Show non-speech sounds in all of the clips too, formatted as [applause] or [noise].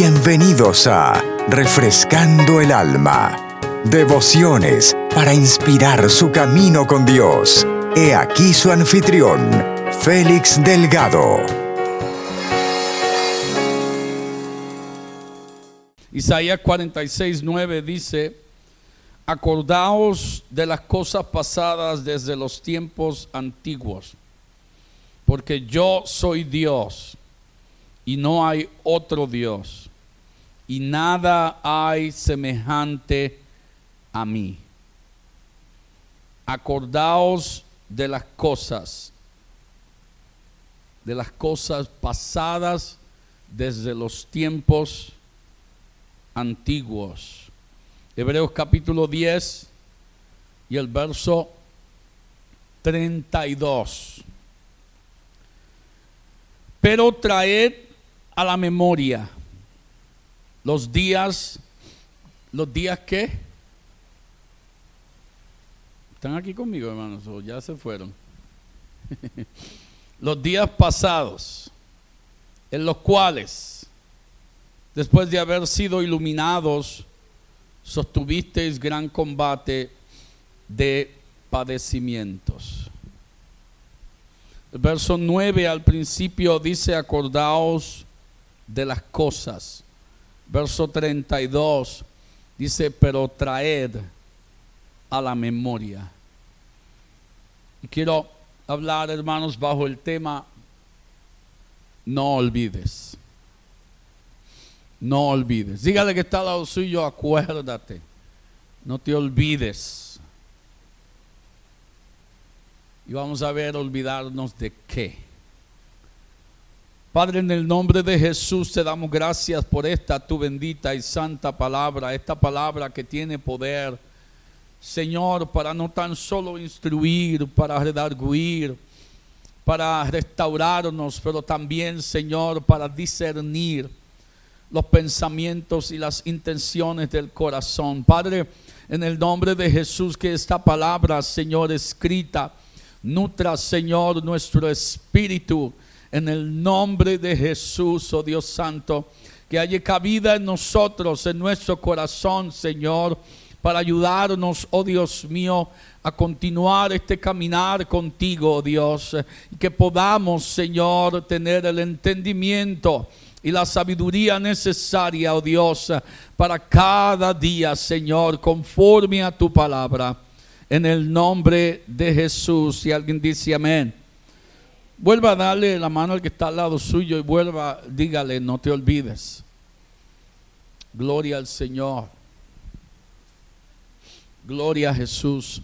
Bienvenidos a Refrescando el Alma. Devociones para inspirar su camino con Dios. He aquí su anfitrión, Félix Delgado. Isaías 46, 9 dice, acordaos de las cosas pasadas desde los tiempos antiguos, porque yo soy Dios y no hay otro Dios, y nada hay semejante a mí. Acordaos de las cosas, de las cosas pasadas desde los tiempos antiguos. Hebreos capítulo 10 y el verso 32. Pero traed a la memoria los días, los días que están aquí conmigo, hermanos, o ya se fueron. [laughs] los días pasados, en los cuales, después de haber sido iluminados, sostuvisteis gran combate de padecimientos. El verso 9 al principio dice, acordaos de las cosas. Verso 32 dice, pero traed a la memoria. Y quiero hablar, hermanos, bajo el tema, no olvides. No olvides. Dígale que está al lado suyo, acuérdate. No te olvides. Y vamos a ver olvidarnos de qué. Padre, en el nombre de Jesús te damos gracias por esta tu bendita y santa palabra, esta palabra que tiene poder, Señor, para no tan solo instruir, para redarguir, para restaurarnos, pero también, Señor, para discernir los pensamientos y las intenciones del corazón. Padre, en el nombre de Jesús, que esta palabra, Señor, escrita, nutra, Señor, nuestro espíritu. En el nombre de Jesús, oh Dios Santo, que haya cabida en nosotros, en nuestro corazón, Señor, para ayudarnos, oh Dios mío, a continuar este caminar contigo, oh Dios, y que podamos, Señor, tener el entendimiento y la sabiduría necesaria, oh Dios, para cada día, Señor, conforme a tu palabra. En el nombre de Jesús. Y alguien dice amén. Vuelva a darle la mano al que está al lado suyo y vuelva, dígale, no te olvides. Gloria al Señor. Gloria a Jesús.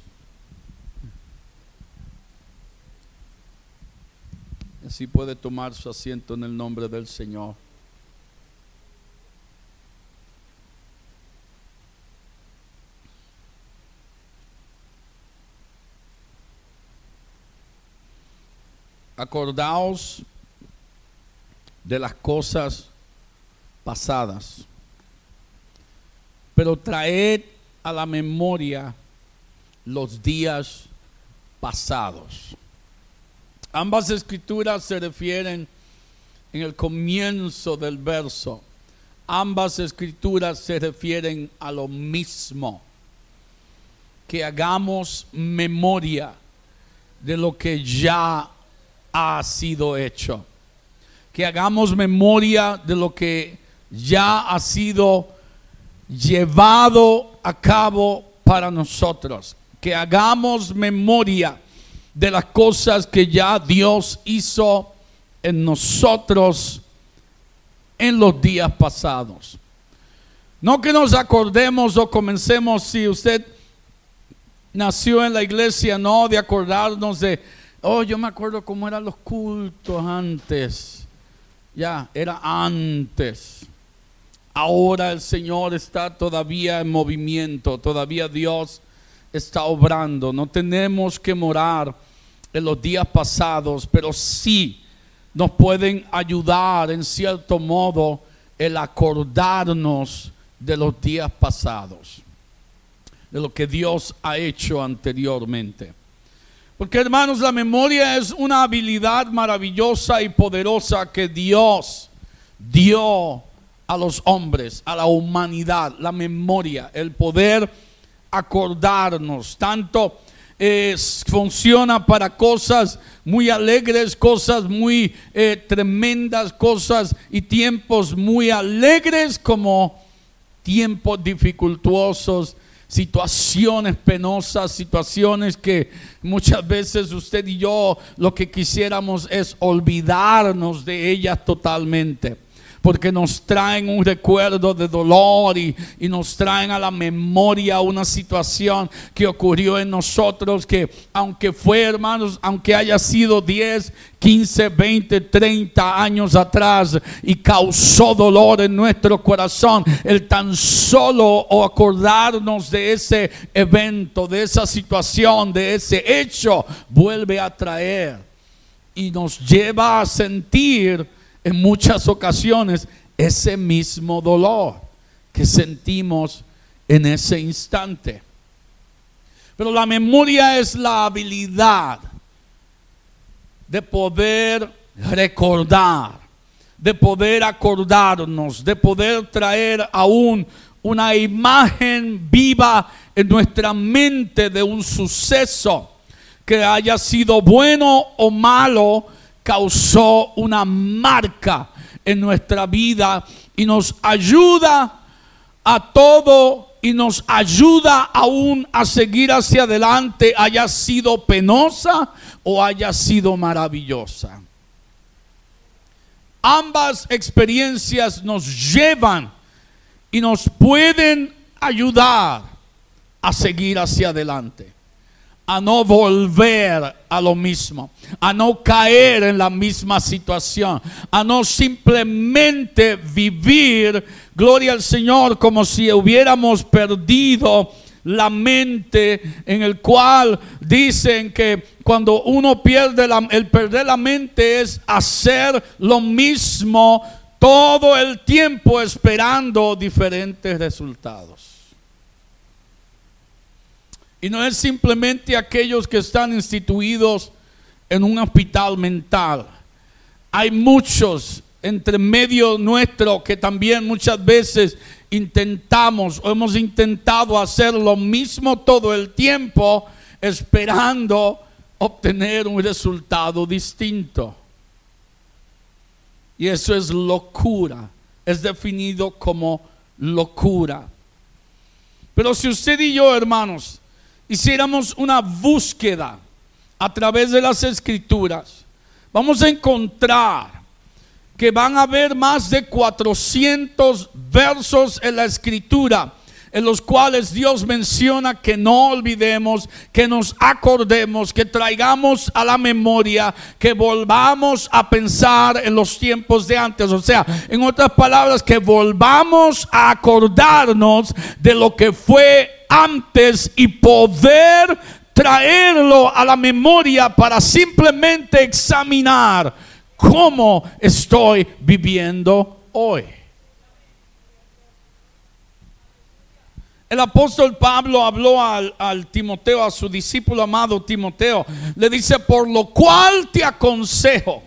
Así puede tomar su asiento en el nombre del Señor. Acordaos de las cosas pasadas, pero traed a la memoria los días pasados. Ambas escrituras se refieren en el comienzo del verso. Ambas escrituras se refieren a lo mismo. Que hagamos memoria de lo que ya ha sido hecho. Que hagamos memoria de lo que ya ha sido llevado a cabo para nosotros. Que hagamos memoria de las cosas que ya Dios hizo en nosotros en los días pasados. No que nos acordemos o comencemos si usted nació en la iglesia, no de acordarnos de Oh, yo me acuerdo cómo eran los cultos antes. Ya, era antes. Ahora el Señor está todavía en movimiento, todavía Dios está obrando. No tenemos que morar en los días pasados, pero sí nos pueden ayudar en cierto modo el acordarnos de los días pasados, de lo que Dios ha hecho anteriormente. Porque hermanos, la memoria es una habilidad maravillosa y poderosa que Dios dio a los hombres, a la humanidad, la memoria, el poder acordarnos. Tanto eh, funciona para cosas muy alegres, cosas muy eh, tremendas, cosas y tiempos muy alegres como tiempos dificultuosos, situaciones penosas, situaciones que muchas veces usted y yo lo que quisiéramos es olvidarnos de ellas totalmente porque nos traen un recuerdo de dolor y, nos traen a la memoria una situación que ocurrió en nosotros que aunque fue hermanos, aunque haya sido 10, 15, 20, 30 años atrás y causó dolor en nuestro corazón, el tan solo acordarnos de ese evento, de esa situación, de ese hecho, vuelve a traer y nos lleva a sentir en muchas ocasiones ese mismo dolor que sentimos en ese instante. Pero la memoria es la habilidad de poder recordar, de poder acordarnos, de poder traer aún una imagen viva en nuestra mente de un suceso que haya sido bueno o malo, causó una marca en nuestra vida y nos ayuda a todo y nos ayuda aún a seguir hacia adelante, haya sido penosa o haya sido maravillosa. Ambas experiencias nos llevan y nos pueden ayudar a seguir hacia adelante a no volver a lo mismo, a no caer en la misma situación, a no simplemente vivir, gloria al Señor, como si hubiéramos perdido la mente en el cual dicen que cuando uno pierde la, el perder la mente es hacer lo mismo todo el tiempo esperando diferentes resultados. Y no es simplemente aquellos que están instituidos en un hospital mental. Hay muchos entre medio nuestro que también muchas veces intentamos o hemos intentado hacer lo mismo todo el tiempo esperando obtener un resultado distinto. Y eso es locura. Es definido como locura. Pero si usted y yo, hermanos, hiciéramos una búsqueda a través de las escrituras, vamos a encontrar que van a haber más de 400 versos en la escritura en los cuales Dios menciona que no olvidemos, que nos acordemos, que traigamos a la memoria, que volvamos a pensar en los tiempos de antes. O sea, en otras palabras, que volvamos a acordarnos de lo que fue antes y poder traerlo a la memoria para simplemente examinar cómo estoy viviendo hoy. El apóstol Pablo habló al, Timoteo, a su discípulo amado Timoteo. Le dice, por lo cual te aconsejo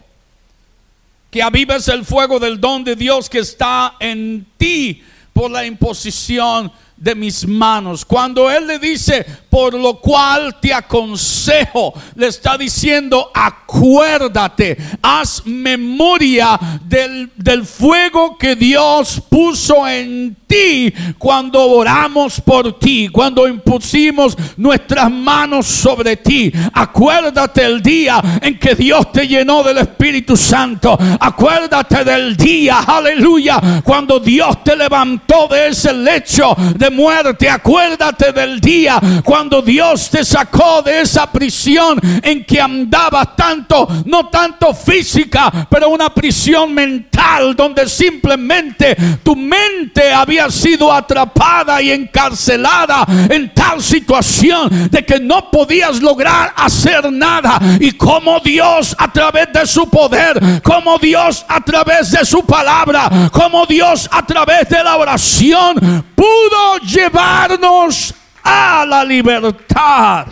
que avives el fuego del don de Dios que está en ti por la imposición de mis manos. Cuando Él le dice, por lo cual te aconsejo, le está diciendo, acuérdate, haz memoria del, del fuego que Dios puso en ti cuando oramos por ti, cuando impusimos nuestras manos sobre ti. Acuérdate el día en que Dios te llenó del Espíritu Santo. Acuérdate del día, aleluya, cuando Dios te levantó de ese lecho de muerte. Acuérdate del día cuando Dios te sacó de esa prisión en que andabas tanto, no tanto física, pero una prisión mental donde simplemente tu mente había sido atrapada y encarcelada en tal situación de que no podías lograr hacer nada. Y como Dios a través de su poder, como Dios a través de su palabra, como Dios a través de la oración pudo llevarnos a la libertad.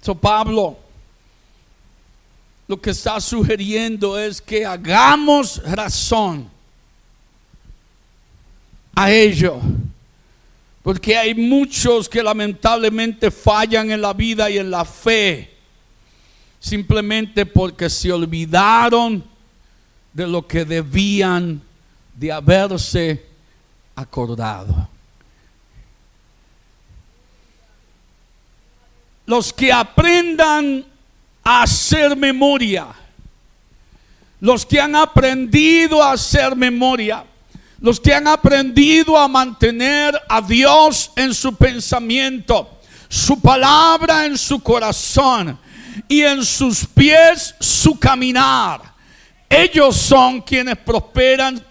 So Pablo lo que está sugiriendo es que hagamos razón a ello. Porque hay muchos que lamentablemente fallan en la vida y en la fe. Simplemente porque se olvidaron de lo que debían de haberse acordado. Los que aprendan a hacer memoria, los que han aprendido a hacer memoria, los que han aprendido a mantener a Dios en su pensamiento, su palabra en su corazón y en sus pies su caminar. Ellos son quienes prosperan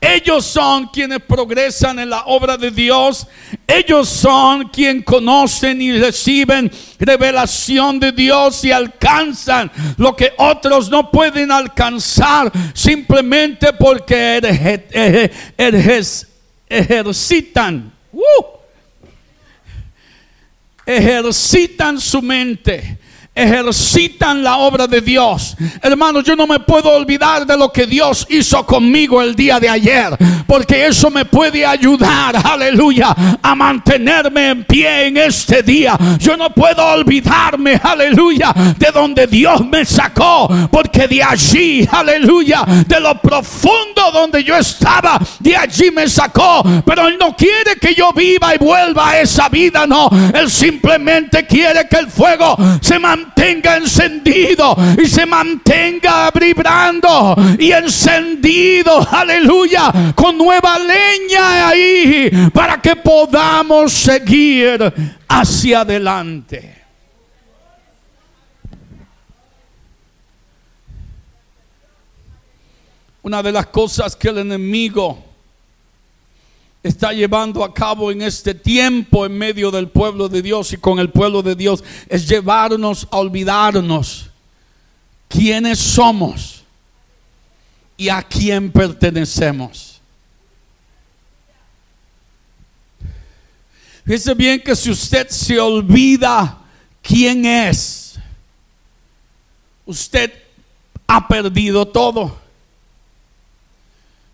ellos son quienes progresan en la obra de Dios. Ellos son quienes conocen y reciben revelación de Dios y alcanzan lo que otros no pueden alcanzar simplemente porque ejercitan. Uh, ejercitan su mente ejercitan la obra de Dios. Hermanos, yo no me puedo olvidar de lo que Dios hizo conmigo el día de ayer, porque eso me puede ayudar, aleluya, a mantenerme en pie en este día. Yo no puedo olvidarme, aleluya, de donde Dios me sacó, porque de allí, aleluya, de lo profundo donde yo estaba, de allí me sacó. Pero Él no quiere que yo viva y vuelva a esa vida, no. Él simplemente quiere que el fuego se mantenga mantenga encendido y se mantenga vibrando y encendido, aleluya, con nueva leña ahí para que podamos seguir hacia adelante. Una de las cosas que el enemigo está llevando a cabo en este tiempo en medio del pueblo de Dios y con el pueblo de Dios es llevarnos a olvidarnos quiénes somos y a quién pertenecemos. Fíjese bien que si usted se olvida quién es, usted ha perdido todo.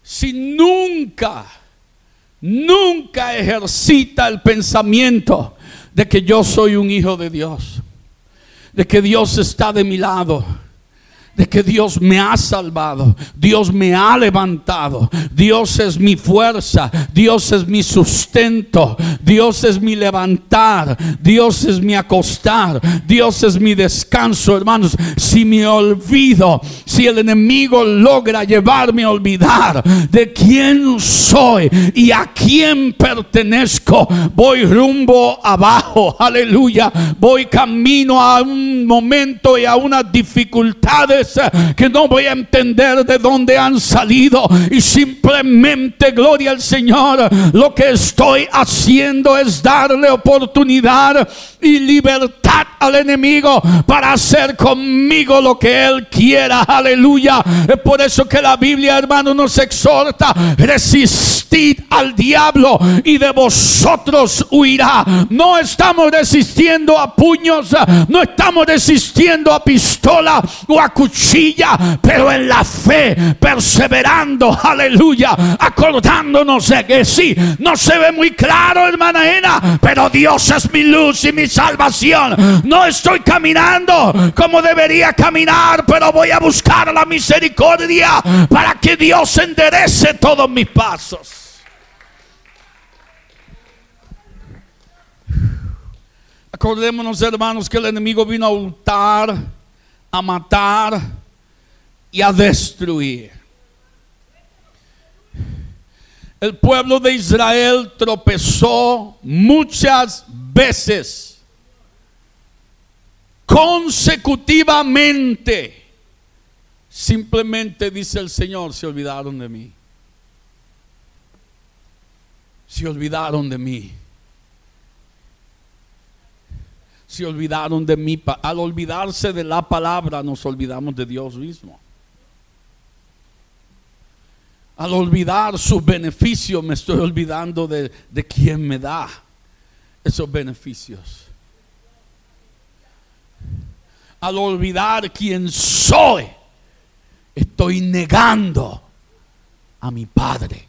Si nunca nunca ejercita el pensamiento de que yo soy un hijo de Dios, de que Dios está de mi lado de que Dios me ha salvado, Dios me ha levantado, Dios es mi fuerza, Dios es mi sustento, Dios es mi levantar, Dios es mi acostar, Dios es mi descanso, hermanos. Si me olvido, si el enemigo logra llevarme a olvidar de quién soy y a quién pertenezco, voy rumbo abajo, aleluya, voy camino a un momento y a unas dificultades que no voy a entender de dónde han salido y simplemente, gloria al Señor, lo que estoy haciendo es darle oportunidad y libertad al enemigo para hacer conmigo lo que él quiera. Aleluya. Es por eso que la Biblia, hermano, nos exhorta, resistid al diablo y de vosotros huirá. No estamos resistiendo a puños, no estamos resistiendo a pistola o a cuchillo pero en la fe, perseverando, aleluya, acordándonos de que sí, no se ve muy claro, hermana Ena, pero Dios es mi luz y mi salvación. No estoy caminando como debería caminar, pero voy a buscar la misericordia para que Dios enderece todos mis pasos. Acordémonos, hermanos, que el enemigo vino a hurtar a matar y a destruir. El pueblo de Israel tropezó muchas veces consecutivamente. Simplemente dice el Señor, se olvidaron de mí. Se olvidaron de mí se olvidaron de mí. Al olvidarse de la palabra nos olvidamos de Dios mismo. Al olvidar sus beneficios me estoy olvidando de, de quien me da esos beneficios. al olvidar quién soy, estoy negando a mi Padre.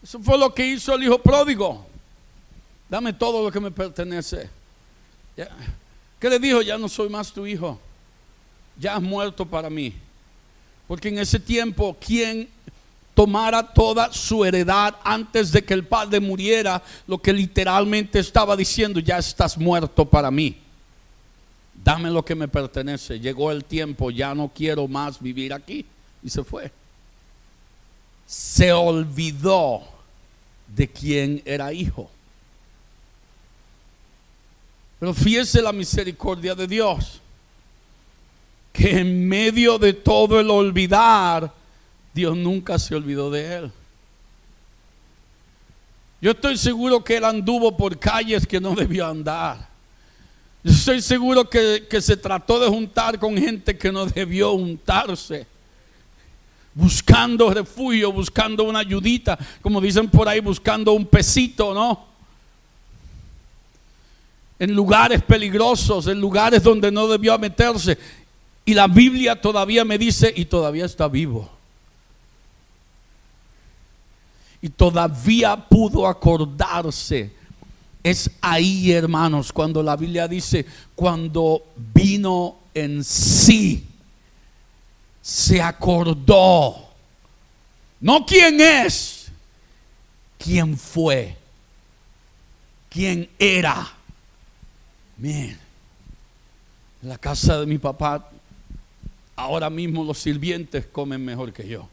Eso fue lo que hizo el hijo pródigo. Dame todo lo que me pertenece. ¿Qué le dijo? Ya no soy más tu hijo. Ya has muerto para mí. Porque en ese tiempo, quien tomara toda su heredad antes de que el padre muriera, lo que literalmente estaba diciendo, ya estás muerto para mí. Dame lo que me pertenece. Llegó el tiempo, ya no quiero más vivir aquí. Y se fue. Se olvidó de quién era hijo. Pero fíjese la misericordia de Dios, que en medio de todo el olvidar, Dios nunca se olvidó de él. Yo estoy seguro que él anduvo por calles que no debió andar. Yo estoy seguro que, que se trató de juntar con gente que no debió juntarse buscando refugio, buscando una ayudita, como dicen por ahí, buscando un pesito, ¿no? En lugares peligrosos, en lugares donde no debió meterse. Y la Biblia todavía me dice, y todavía está vivo. Y todavía pudo acordarse. Es ahí, hermanos, cuando la Biblia dice, cuando vino en sí se acordó. No quién es, quién fue, quién era. En la casa de mi papá, ahora mismo los sirvientes comen mejor que yo.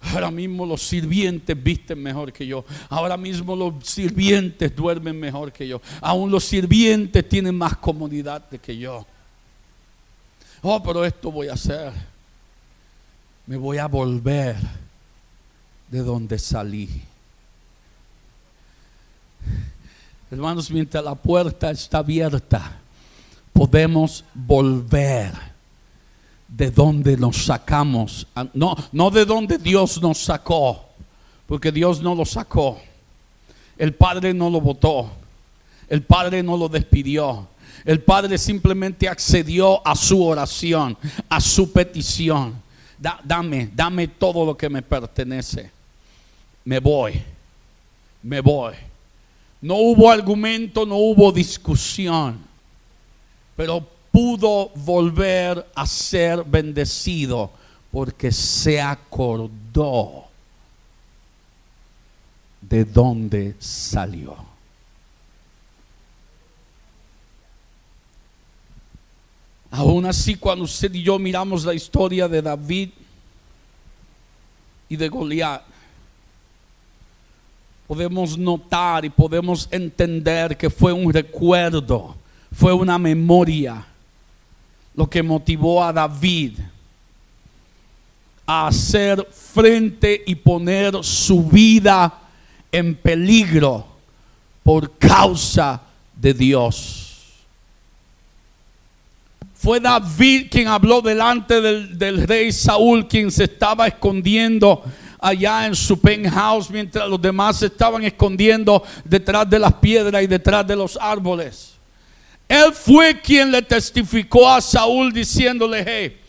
Ahora mismo los sirvientes visten mejor que yo. Ahora mismo los sirvientes duermen mejor que yo. Aún los sirvientes tienen más comodidad que yo. Oh, pero esto voy a hacer me voy a volver de donde salí. Hermanos, mientras la puerta está abierta, podemos volver de donde nos sacamos. No, no de donde Dios nos sacó, porque Dios no lo sacó. El Padre no lo votó. El Padre no lo despidió. El Padre simplemente accedió a su oración, a su petición dame, dame todo lo que me pertenece. Me voy, me voy. No hubo argumento, no hubo discusión, pero pudo volver a ser bendecido porque se acordó de dónde salió. Aún así, cuando usted y yo miramos la historia de David y de Goliat, podemos notar y podemos entender que fue un recuerdo, fue una memoria lo que motivó a David a hacer frente y poner su vida en peligro por causa de Dios. Fue David quien habló delante del, rey Saúl, quien se estaba escondiendo allá en su penthouse mientras los demás se estaban escondiendo detrás de las piedras y detrás de los árboles. Él fue quien le testificó a Saúl diciéndole, hey,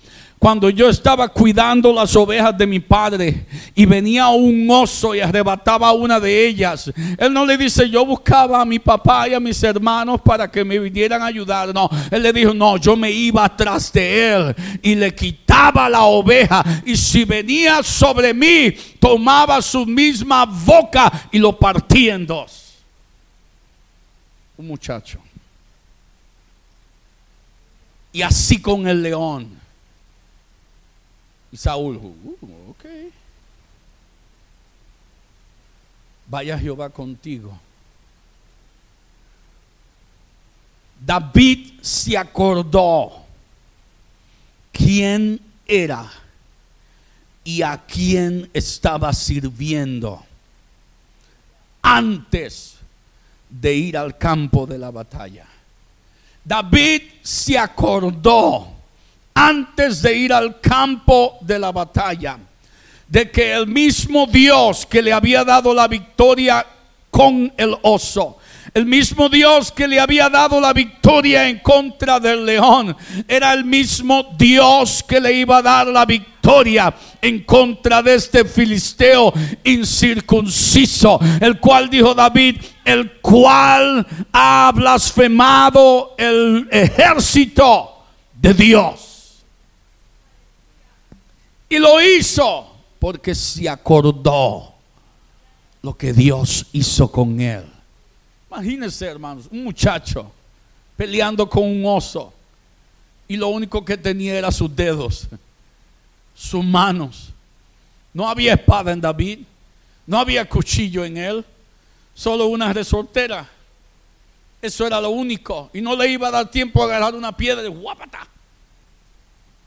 cuando yo estaba cuidando las ovejas de mi padre y venía un oso y arrebataba una de ellas, él no le dice, yo buscaba a mi papá y a mis hermanos para que me vinieran a ayudar. No, él le dijo, no, yo me iba atrás de él y le quitaba la oveja y si venía sobre mí, tomaba su misma boca y lo partía en dos. Un muchacho. Y así con el león. Saúl, uh, ok. Vaya Jehová contigo. David se acordó quién era y a quién estaba sirviendo antes de ir al campo de la batalla. David se acordó antes de ir al campo de la batalla, de que el mismo Dios que le había dado la victoria con el oso, El mismo Dios que le había dado la victoria en contra del león era el mismo Dios que le iba a dar la victoria en contra de este filisteo incircunciso, el cual dijo David, el cual ha blasfemado el ejército de Dios. Y lo hizo porque se acordó lo que Dios hizo con él. Imagínense, hermanos, un muchacho peleando con un oso y lo único que tenía era sus dedos, sus manos. No había espada en David, no había cuchillo en él, solo una resortera. Eso era lo único. Y no le iba a dar tiempo a agarrar una piedra de guapata.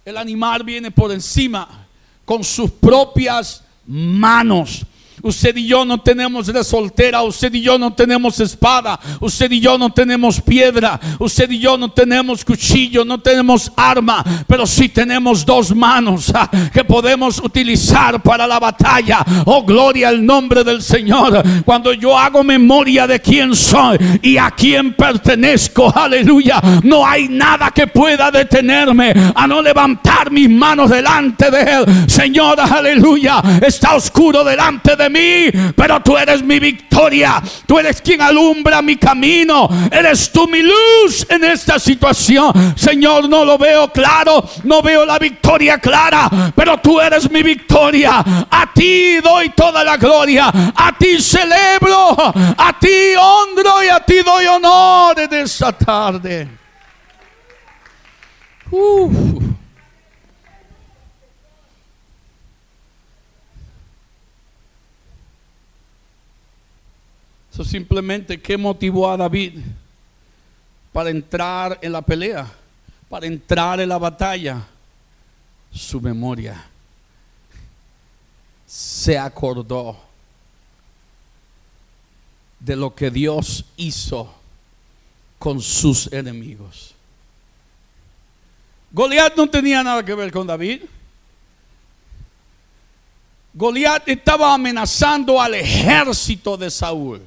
El animal viene por encima con sus propias manos. Usted y yo no tenemos de soltera, usted y yo no tenemos espada, usted y yo no tenemos piedra, usted y yo no tenemos cuchillo, no tenemos arma, pero sí tenemos dos manos ah, que podemos utilizar para la batalla. Oh, gloria al nombre del Señor. Cuando yo hago memoria de quién soy y a quién pertenezco, aleluya, no hay nada que pueda detenerme a no levantar mis manos delante de Él. Señor, aleluya, está oscuro delante de mí, pero tú eres mi victoria. Tú eres quien alumbra mi camino. Eres tú mi luz en esta situación. Señor, no lo veo claro, no veo la victoria clara, pero tú eres mi victoria. A ti doy toda la gloria. A ti celebro, a ti honro y a ti doy honor en esta tarde. Uf. Eso simplemente, ¿qué motivó a David para entrar en la pelea? Para entrar en la batalla. Su memoria. Se acordó de lo que Dios hizo con sus enemigos. Goliat no tenía nada que ver con David. Goliat estaba amenazando al ejército de Saúl.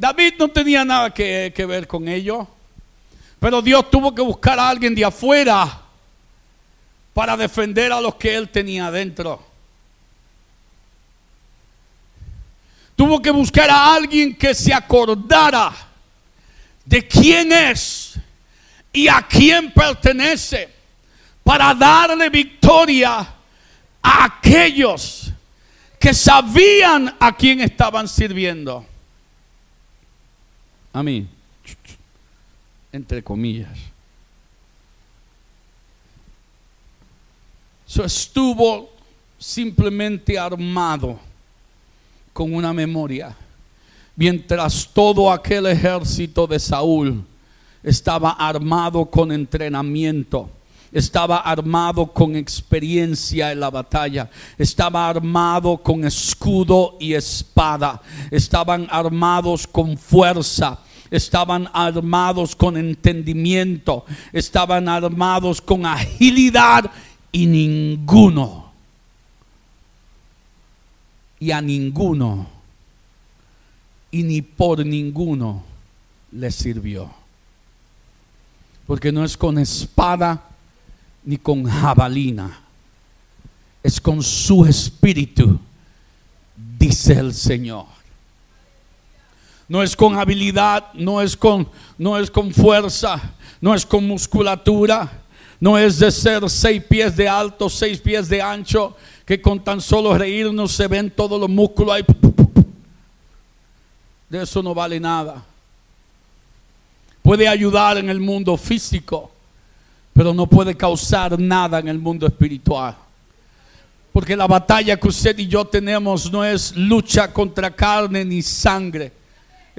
David no tenía nada que, ver con ello. Pero Dios tuvo que buscar a alguien de afuera para defender a los que él tenía adentro. Tuvo que buscar a alguien que se acordara de quién es y a quién pertenece para darle victoria a aquellos que sabían a quién estaban sirviendo a mí, entre comillas. So estuvo simplemente armado con una memoria, mientras todo aquel ejército de Saúl estaba armado con entrenamiento estaba armado con experiencia en la batalla, estaba armado con escudo y espada, estaban armados con fuerza. Estaban armados con entendimiento, estaban armados con agilidad y ninguno, y a ninguno, y ni por ninguno le sirvió. Porque no es con espada ni con jabalina, es con su espíritu, dice el Señor. No es con habilidad, no es con, no es con fuerza, no es con musculatura, no es de ser seis pies de alto, seis pies de ancho, que con tan solo reírnos se ven todos los músculos ahí. De eso no vale nada. Puede ayudar en el mundo físico, pero no puede causar nada en el mundo espiritual. Porque la batalla que usted y yo tenemos no es lucha contra carne ni sangre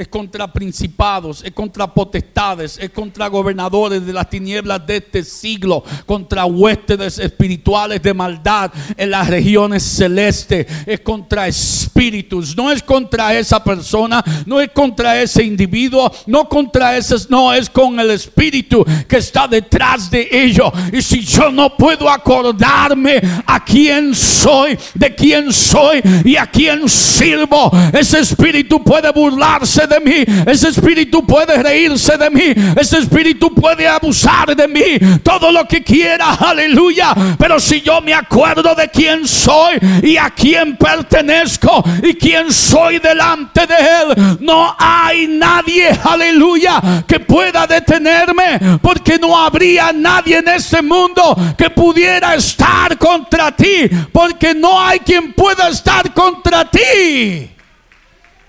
es contra principados, es contra potestades, es contra gobernadores de las tinieblas de este siglo, contra huéspedes espirituales de maldad en las regiones celestes, es contra espíritus, no es contra esa persona, no es contra ese individuo, no contra ese, no es con el espíritu que está detrás de ello. Y si yo no puedo acordarme a quién soy, de quién soy y a quién sirvo, ese espíritu puede burlarse de mí, ese espíritu puede reírse de mí, ese espíritu puede abusar de mí, todo lo que quiera, aleluya. Pero si yo me acuerdo de quién soy y a quién pertenezco y quién soy delante de él, no hay nadie, aleluya, que pueda detenerme, porque no habría nadie en este mundo que pudiera estar contra ti, porque no hay quien pueda estar contra ti.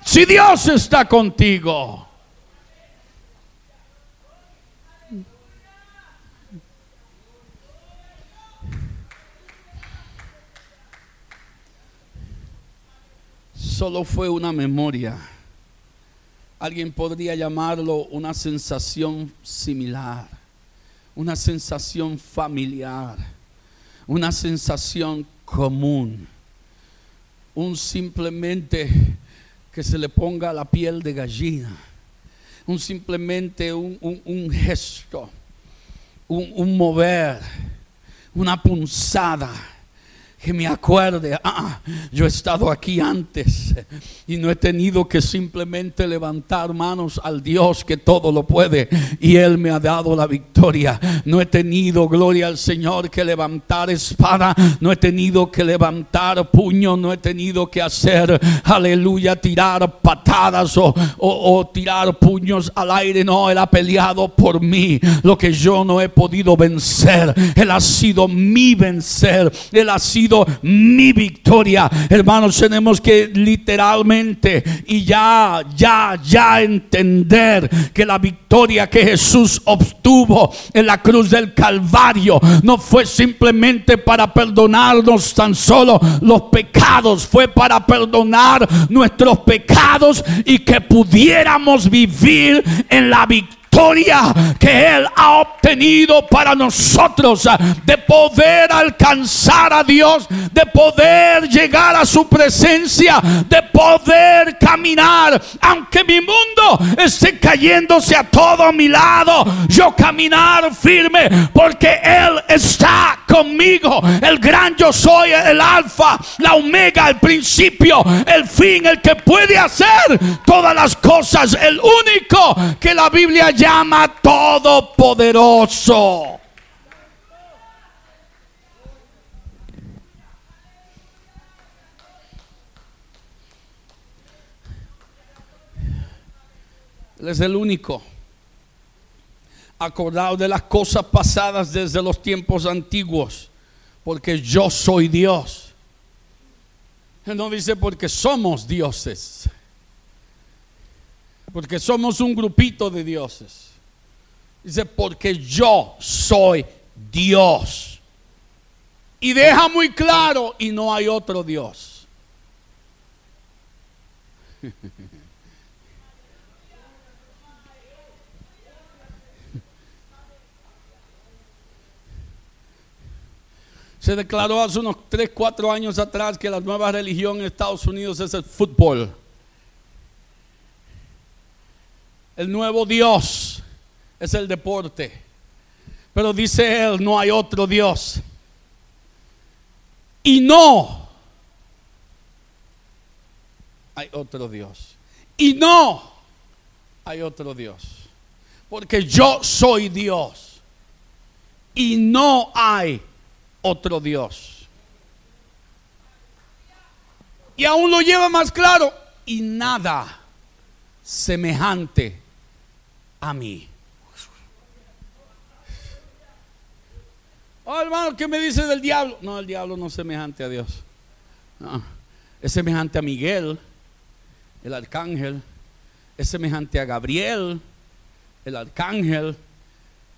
Si Dios está contigo. Solo fue una memoria. Alguien podría llamarlo una sensación similar, una sensación familiar, una sensación común, un simplemente que se le ponga la piel de gallina, un simplemente un, un- gesto, un, un mover, una punzada. Que me acuerde, ah, yo he estado aquí antes y no he tenido que simplemente levantar manos al Dios que todo lo puede y Él me ha dado la victoria. No he tenido, gloria al Señor, que levantar espada, no he tenido que levantar puño, no he tenido que hacer, aleluya, tirar patadas o, o- o tirar puños al aire. No, Él ha peleado por mí lo que yo no he podido vencer. Él ha sido mi vencer, Él ha sido mi victoria. Hermanos, tenemos que literalmente y ya, ya, ya entender que la victoria que Jesús obtuvo en la cruz del Calvario no fue simplemente para perdonarnos tan solo los pecados, fue para perdonar nuestros pecados y que pudiéramos vivir en la victoria que Él ha obtenido para nosotros, de poder alcanzar a Dios, de poder llegar a su presencia, de poder caminar, aunque mi mundo esté cayéndose a todo mi lado, yo caminar firme, porque Él está conmigo, el gran yo soy, el alfa, la omega, el principio, el fin, el que puede hacer todas las cosas, el único que la Biblia llama todopoderoso. Él es el único. Acordado de las cosas pasadas desde los tiempos antiguos, porque yo soy Dios. Él no dice porque somos dioses, porque somos un grupito de dioses. Dice porque yo soy Dios. Y deja muy claro, y no hay otro Dios. [laughs] Se declaró hace unos 3, 4 años atrás que la nueva religión en Estados Unidos es el fútbol. El nuevo Dios es el deporte. Pero dice él, no hay otro Dios. Y no hay otro Dios. Y no hay otro Dios. Porque yo soy Dios. Y no hay otro Dios. Y aún lo lleva más claro. Y nada semejante a mí. Oh, hermano, ¿qué me dice del diablo? No, el diablo no es semejante a Dios. Es semejante a Miguel, el arcángel. Es semejante a Gabriel, el arcángel.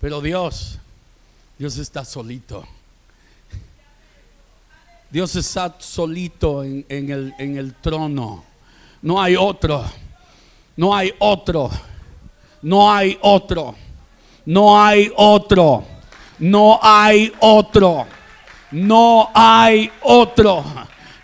Pero Dios, Dios está solito. Dios está solito en el, en el trono. No hay otro. No hay otro. No hay otro. No hay otro. No hay otro. No hay otro.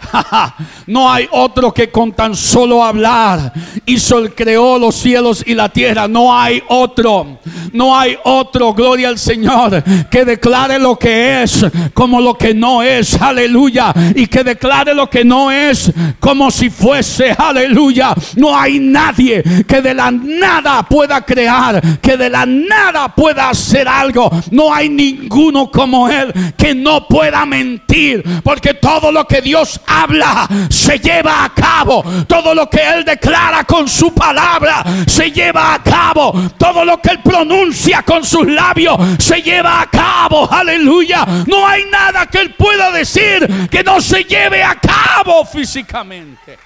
[laughs] No hay otro que con tan solo hablar hizo el creó los cielos y la tierra. No hay otro. No hay otro, gloria al Señor, que declare lo que es como lo que no es. Aleluya. Y que declare lo que no es como si fuese. Aleluya. No hay nadie que de la nada pueda crear, que de la nada pueda hacer algo. No hay ninguno como él que no pueda mentir, porque todo lo que Dios habla se lleva a cabo. Todo lo que Él declara con su palabra se lleva a cabo. Todo lo que Él pronuncia con sus labios se lleva a cabo. Aleluya. No hay nada que Él pueda decir que no se lleve a cabo físicamente.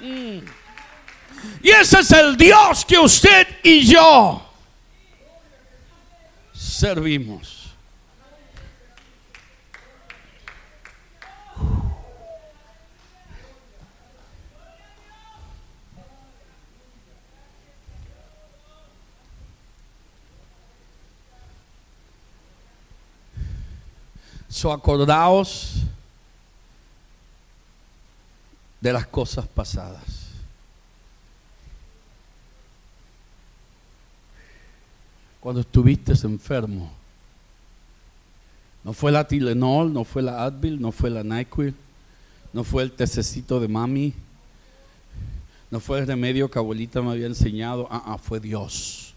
Mm. Y ese es el Dios que usted y yo servimos. So acordaos de las cosas pasadas. Cuando estuviste enfermo. No fue la Tilenol, no fue la Advil, no fue la NyQuil, no fue el tececito de mami, no fue el remedio que abuelita me había enseñado. Ah, ah, fue Dios.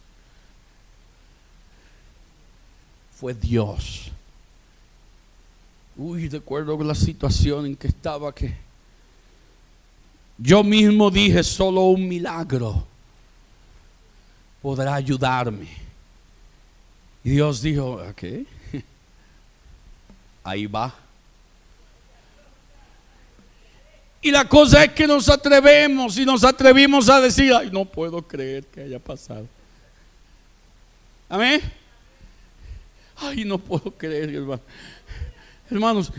Fue Dios. Uy, recuerdo la situación en que estaba que yo mismo dije, solo un milagro podrá ayudarme. Y Dios dijo, ¿ok? [laughs] Ahí va. Y la cosa es que nos atrevemos y nos atrevimos a decir, ay, no puedo creer que haya pasado. Amén. Ay, no puedo creer, hermano. Hermanos,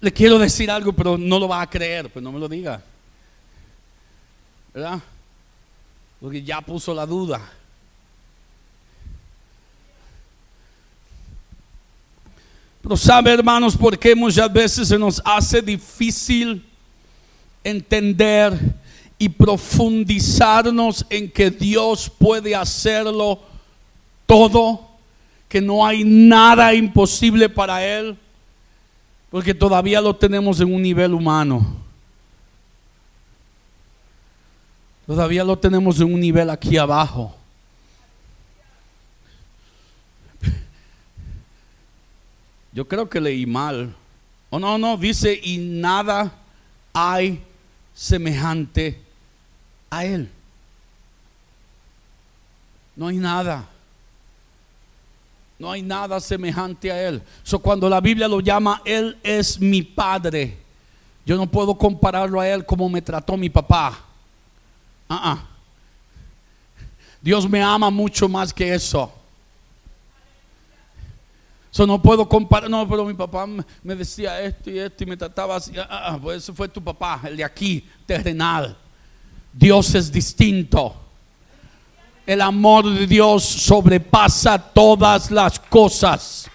le quiero decir algo, pero no lo va a creer, pues no me lo diga. ¿Verdad? Porque ya puso la duda. Pero sabe, hermanos, por qué muchas veces se nos hace difícil entender y profundizarnos en que Dios puede hacerlo todo que no hay nada imposible para Él, porque todavía lo tenemos en un nivel humano. Todavía lo tenemos en un nivel aquí abajo. Yo creo que leí mal. O oh, no, no, dice, y nada hay semejante a Él. No hay nada. No hay nada semejante a Él. So, cuando la Biblia lo llama, Él es mi Padre. Yo no puedo compararlo a Él como me trató mi papá. Uh Dios me ama mucho más que eso. So, no puedo comparar, no, pero mi papá me decía esto y esto y me trataba así. Ah, pues ese fue tu papá, el de aquí, terrenal. Dios es distinto. El amor de Dios sobrepasa todas las cosas.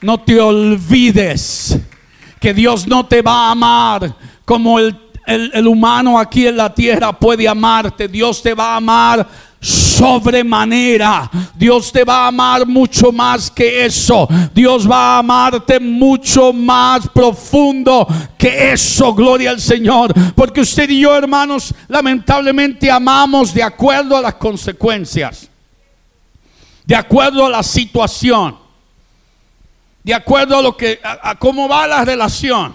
No te olvides que Dios no te va a amar como el, el, humano aquí en la tierra puede amarte. Dios te va a amar sobremanera. Dios te va a amar mucho más que eso. Dios va a amarte mucho más profundo que eso. Gloria al Señor. Porque usted y yo, hermanos, lamentablemente amamos de acuerdo a las consecuencias. De acuerdo a la situación. De acuerdo a lo que a, cómo va la relación.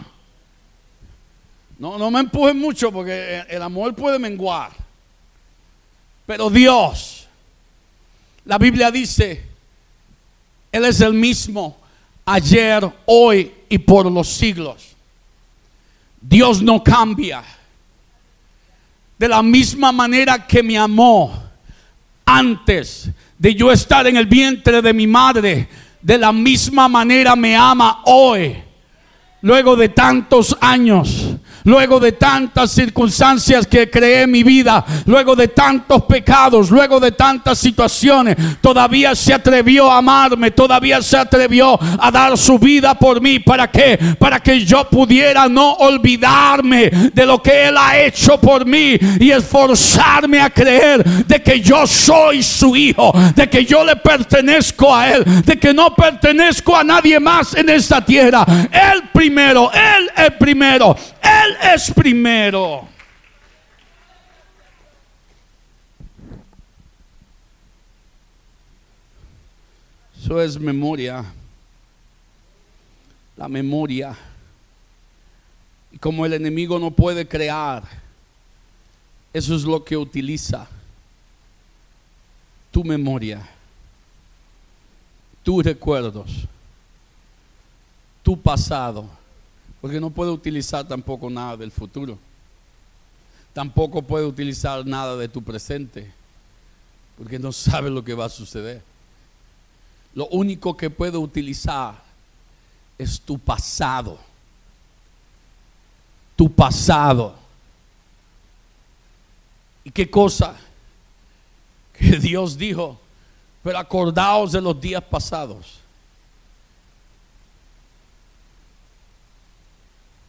No, no me empujen mucho porque el amor puede menguar. Pero Dios, la Biblia dice, Él es el mismo ayer, hoy y por los siglos. Dios no cambia. De la misma manera que me amó antes de yo estar en el vientre de mi madre, de la misma manera me ama hoy, luego de tantos años luego de tantas circunstancias que creé en mi vida, luego de tantos pecados, luego de tantas situaciones, todavía se atrevió a amarme, todavía se atrevió a dar su vida por mí. ¿Para qué? Para que yo pudiera no olvidarme de lo que Él ha hecho por mí y esforzarme a creer de que yo soy su hijo, de que yo le pertenezco a Él, de que no pertenezco a nadie más en esta tierra. Él primero, Él es primero, es primero. Eso es memoria. La memoria. Y como el enemigo no puede crear, eso es lo que utiliza. Tu memoria, tus recuerdos, tu pasado. Porque no puede utilizar tampoco nada del futuro. Tampoco puede utilizar nada de tu presente. Porque no sabe lo que va a suceder. Lo único que puede utilizar es tu pasado. Tu pasado. ¿Y qué cosa? Que Dios dijo, pero acordaos de los días pasados.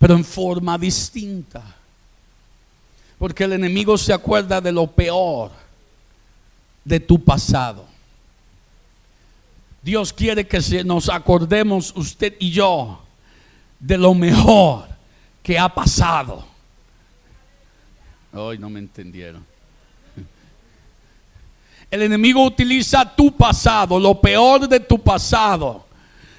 Pero en forma distinta. Porque el enemigo se acuerda de lo peor de tu pasado. Dios quiere que nos acordemos usted y yo de lo mejor que ha pasado. Hoy no me entendieron. El enemigo utiliza tu pasado, lo peor de tu pasado.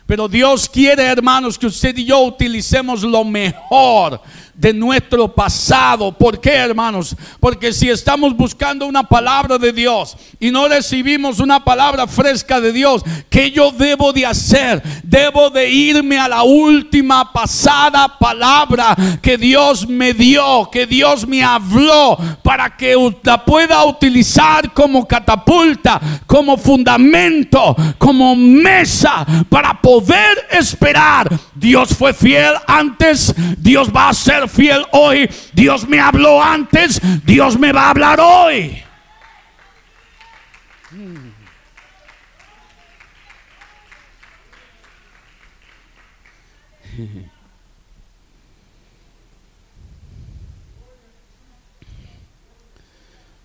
Pero Dios quiere, hermanos, que usted y yo utilicemos lo mejor de nuestro pasado. ¿Por qué, hermanos? Porque si estamos buscando una palabra de Dios y no recibimos una palabra fresca de Dios, ¿qué yo debo de hacer? Debo de irme a la última pasada palabra que Dios me dio, que Dios me habló, para que la pueda utilizar como catapulta, como fundamento, como mesa, para poder esperar. Dios fue fiel antes, Dios va a ser fiel hoy. Dios me habló antes, Dios me va a hablar hoy.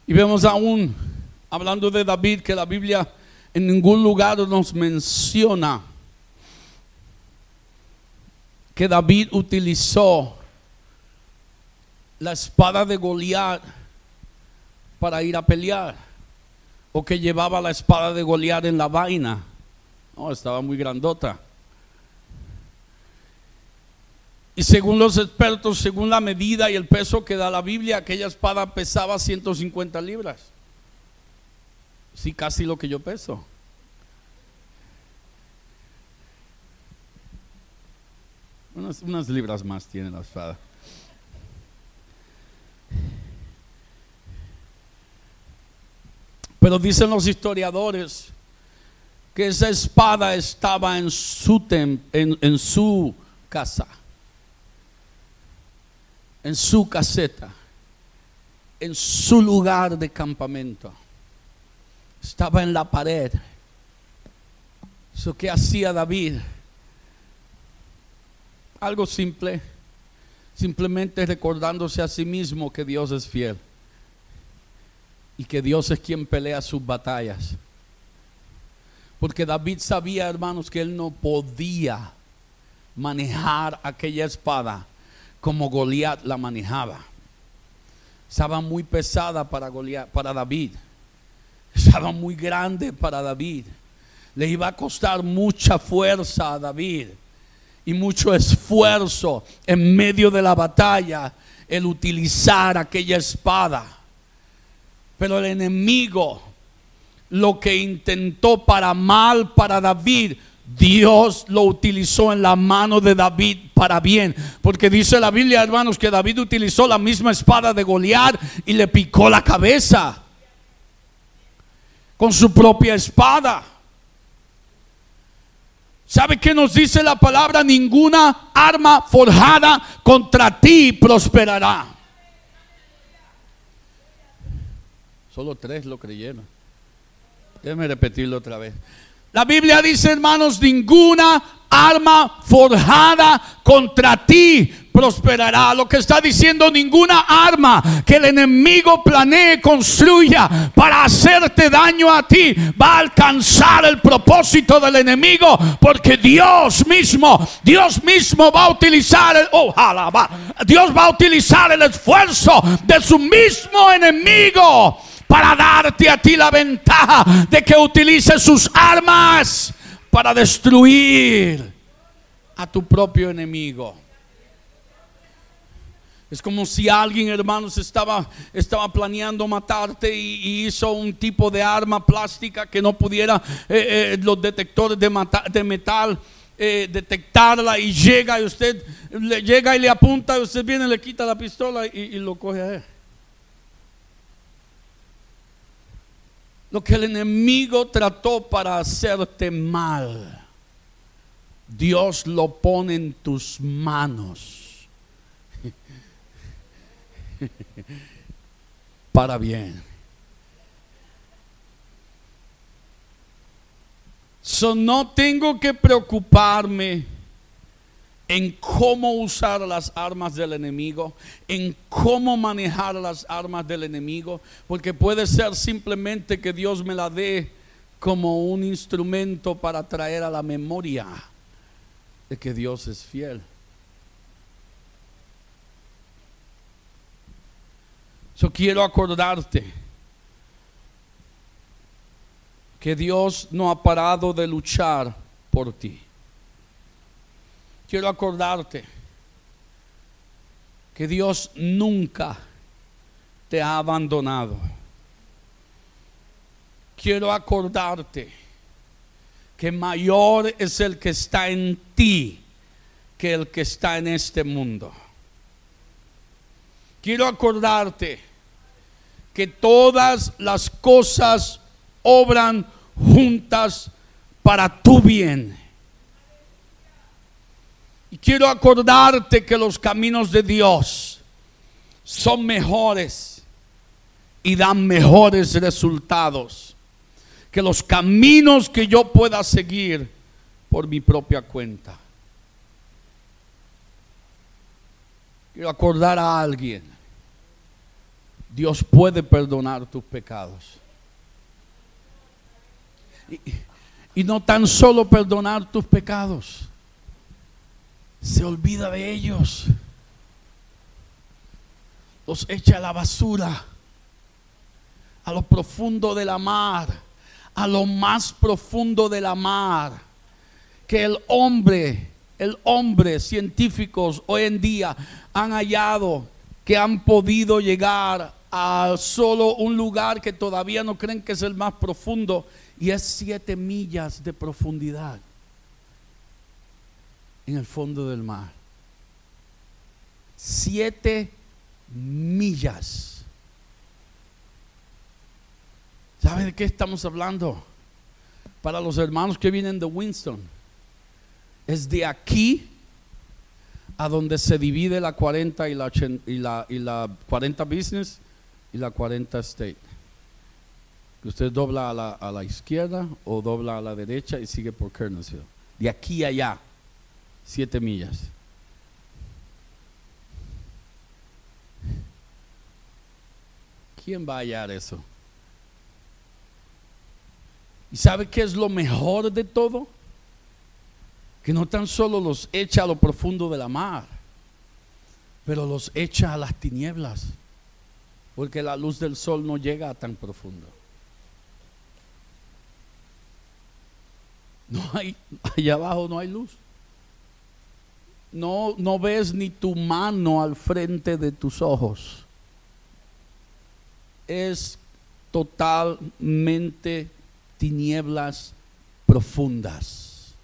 Y vemos aún, hablando de David, que la Biblia en ningún lugar nos menciona que David utilizó la espada de Goliat para ir a pelear o que llevaba la espada de Goliat en la vaina. No, estaba muy grandota. Y según los expertos, según la medida y el peso que da la Biblia, aquella espada pesaba 150 libras. Sí, casi lo que yo peso. Unas, libras más tiene la espada. Pero dicen los historiadores que esa espada estaba en su, en, su casa, en su caseta, en su lugar de campamento. Estaba en la pared. Eso que hacía David. Algo simple. Simplemente recordándose a sí mismo que Dios es fiel y que Dios es quien pelea sus batallas. Porque David sabía, hermanos, que él no podía manejar aquella espada como Goliat la manejaba. Estaba muy pesada para Goliat, para David. Estaba muy grande para David. Le iba a costar mucha fuerza a David y mucho esfuerzo en medio de la batalla el utilizar aquella espada. Pero el enemigo, lo que intentó para mal para David, Dios lo utilizó en la mano de David para bien. Porque dice la Biblia, hermanos, que David utilizó la misma espada de Goliat y le picó la cabeza con su propia espada. ¿Sabe qué nos dice la palabra? Ninguna arma forjada contra ti prosperará. Solo tres lo creyeron. Déjeme repetirlo otra vez. La Biblia dice, hermanos, ninguna arma forjada contra ti prosperará. Lo que está diciendo, ninguna arma que el enemigo planee, construya para hacerte daño a ti, va a alcanzar el propósito del enemigo, porque Dios mismo, Dios mismo va a utilizar, el, ojalá va, Dios va a utilizar el esfuerzo de su mismo enemigo para darte a ti la ventaja de que utilice sus armas para destruir a tu propio enemigo. Es como si alguien, hermanos, estaba, estaba planeando matarte y, hizo un tipo de arma plástica que no pudiera eh, eh, los detectores de, metal eh, detectarla y llega y usted le llega y le apunta y usted viene, le quita la pistola y, y lo coge a él. Lo que el enemigo trató para hacerte mal, Dios lo pone en tus manos [laughs] para bien. So, no tengo que preocuparme en cómo usar las armas del enemigo, en cómo manejar las armas del enemigo, porque puede ser simplemente que Dios me la dé como un instrumento para traer a la memoria de que Dios es fiel. Yo quiero acordarte que Dios no ha parado de luchar por ti quiero acordarte que Dios nunca te ha abandonado. Quiero acordarte que mayor es el que está en ti que el que está en este mundo. Quiero acordarte que todas las cosas obran juntas para tu bien y quiero acordarte que los caminos de Dios son mejores y dan mejores resultados que los caminos que yo pueda seguir por mi propia cuenta. Quiero acordar a alguien. Dios puede perdonar tus pecados. Y, y no tan solo perdonar tus pecados se olvida de ellos. Los echa a la basura, a lo profundo de la mar, a lo más profundo de la mar, que el hombre, el hombre, científicos hoy en día han hallado que han podido llegar a solo un lugar que todavía no creen que es el más profundo y es siete millas de profundidad en el fondo del mar. Siete millas. ¿Sabe de qué estamos hablando? Para los hermanos que vienen de Winston. Es de aquí a donde se divide la 40 y la, y y la 40 business y la 40 state. Usted dobla a la, a la izquierda o dobla a la derecha y sigue por Kernersville. De aquí a allá siete millas. ¿Quién va a hallar eso? ¿Y sabe qué es lo mejor de todo? Que no tan solo los echa a lo profundo de la mar, pero los echa a las tinieblas, porque la luz del sol no llega a tan profundo. No hay, [laughs] allá abajo no hay luz no, no ves ni tu mano al frente de tus ojos. Es totalmente tinieblas profundas.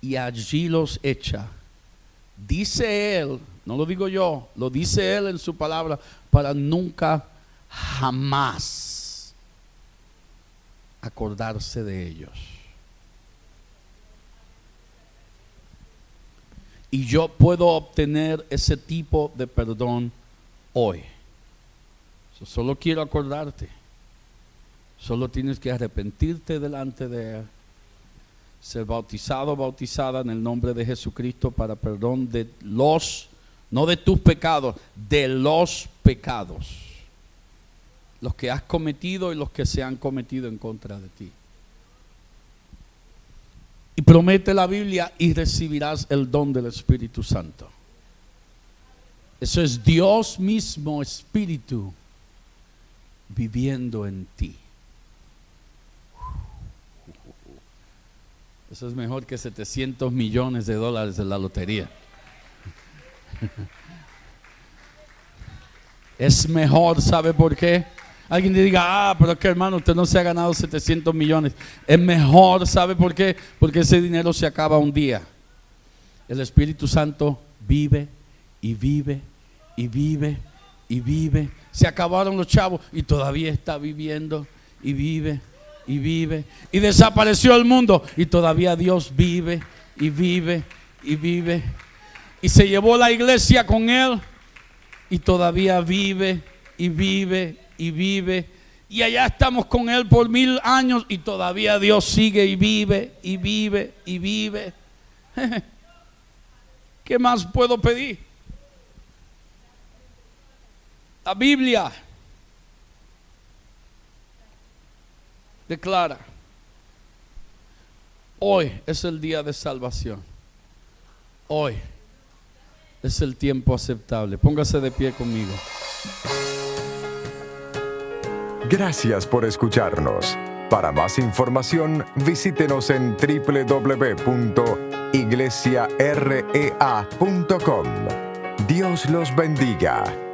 Y allí los echa. Dice él, no lo digo yo, lo dice él en su palabra, para nunca jamás acordarse de ellos. Y yo puedo obtener ese tipo de perdón hoy. solo quiero acordarte. Solo tienes que arrepentirte delante de Él, ser bautizado, bautizada en el nombre de Jesucristo para perdón de los, no de tus pecados, de los pecados. Los que has cometido y los que se han cometido en contra de ti. Y promete la Biblia y recibirás el don del Espíritu Santo. Eso es Dios mismo, Espíritu, viviendo en ti. Eso es mejor que 700 millones de dólares de la lotería. [laughs] Es mejor, ¿sabe por qué? Alguien diga, ah, pero es que hermano, usted no se ha ganado 700 millones. Es mejor, ¿sabe por qué? Porque ese dinero se acaba un día. El Espíritu Santo vive y vive y vive y vive. Se acabaron los chavos y todavía está viviendo y vive y vive. Y desapareció el mundo y todavía Dios vive y vive y vive. Y se llevó la iglesia con él y todavía vive y vive y vive. Y allá estamos con Él por mil años y todavía Dios sigue y vive y vive y vive. [laughs] ¿Qué más puedo pedir? La Biblia declara, hoy es el día de salvación. Hoy es el tiempo aceptable. Póngase de pie conmigo. Gracias por escucharnos. Para más información, visítenos en www.iglesiarea.com. Dios los bendiga.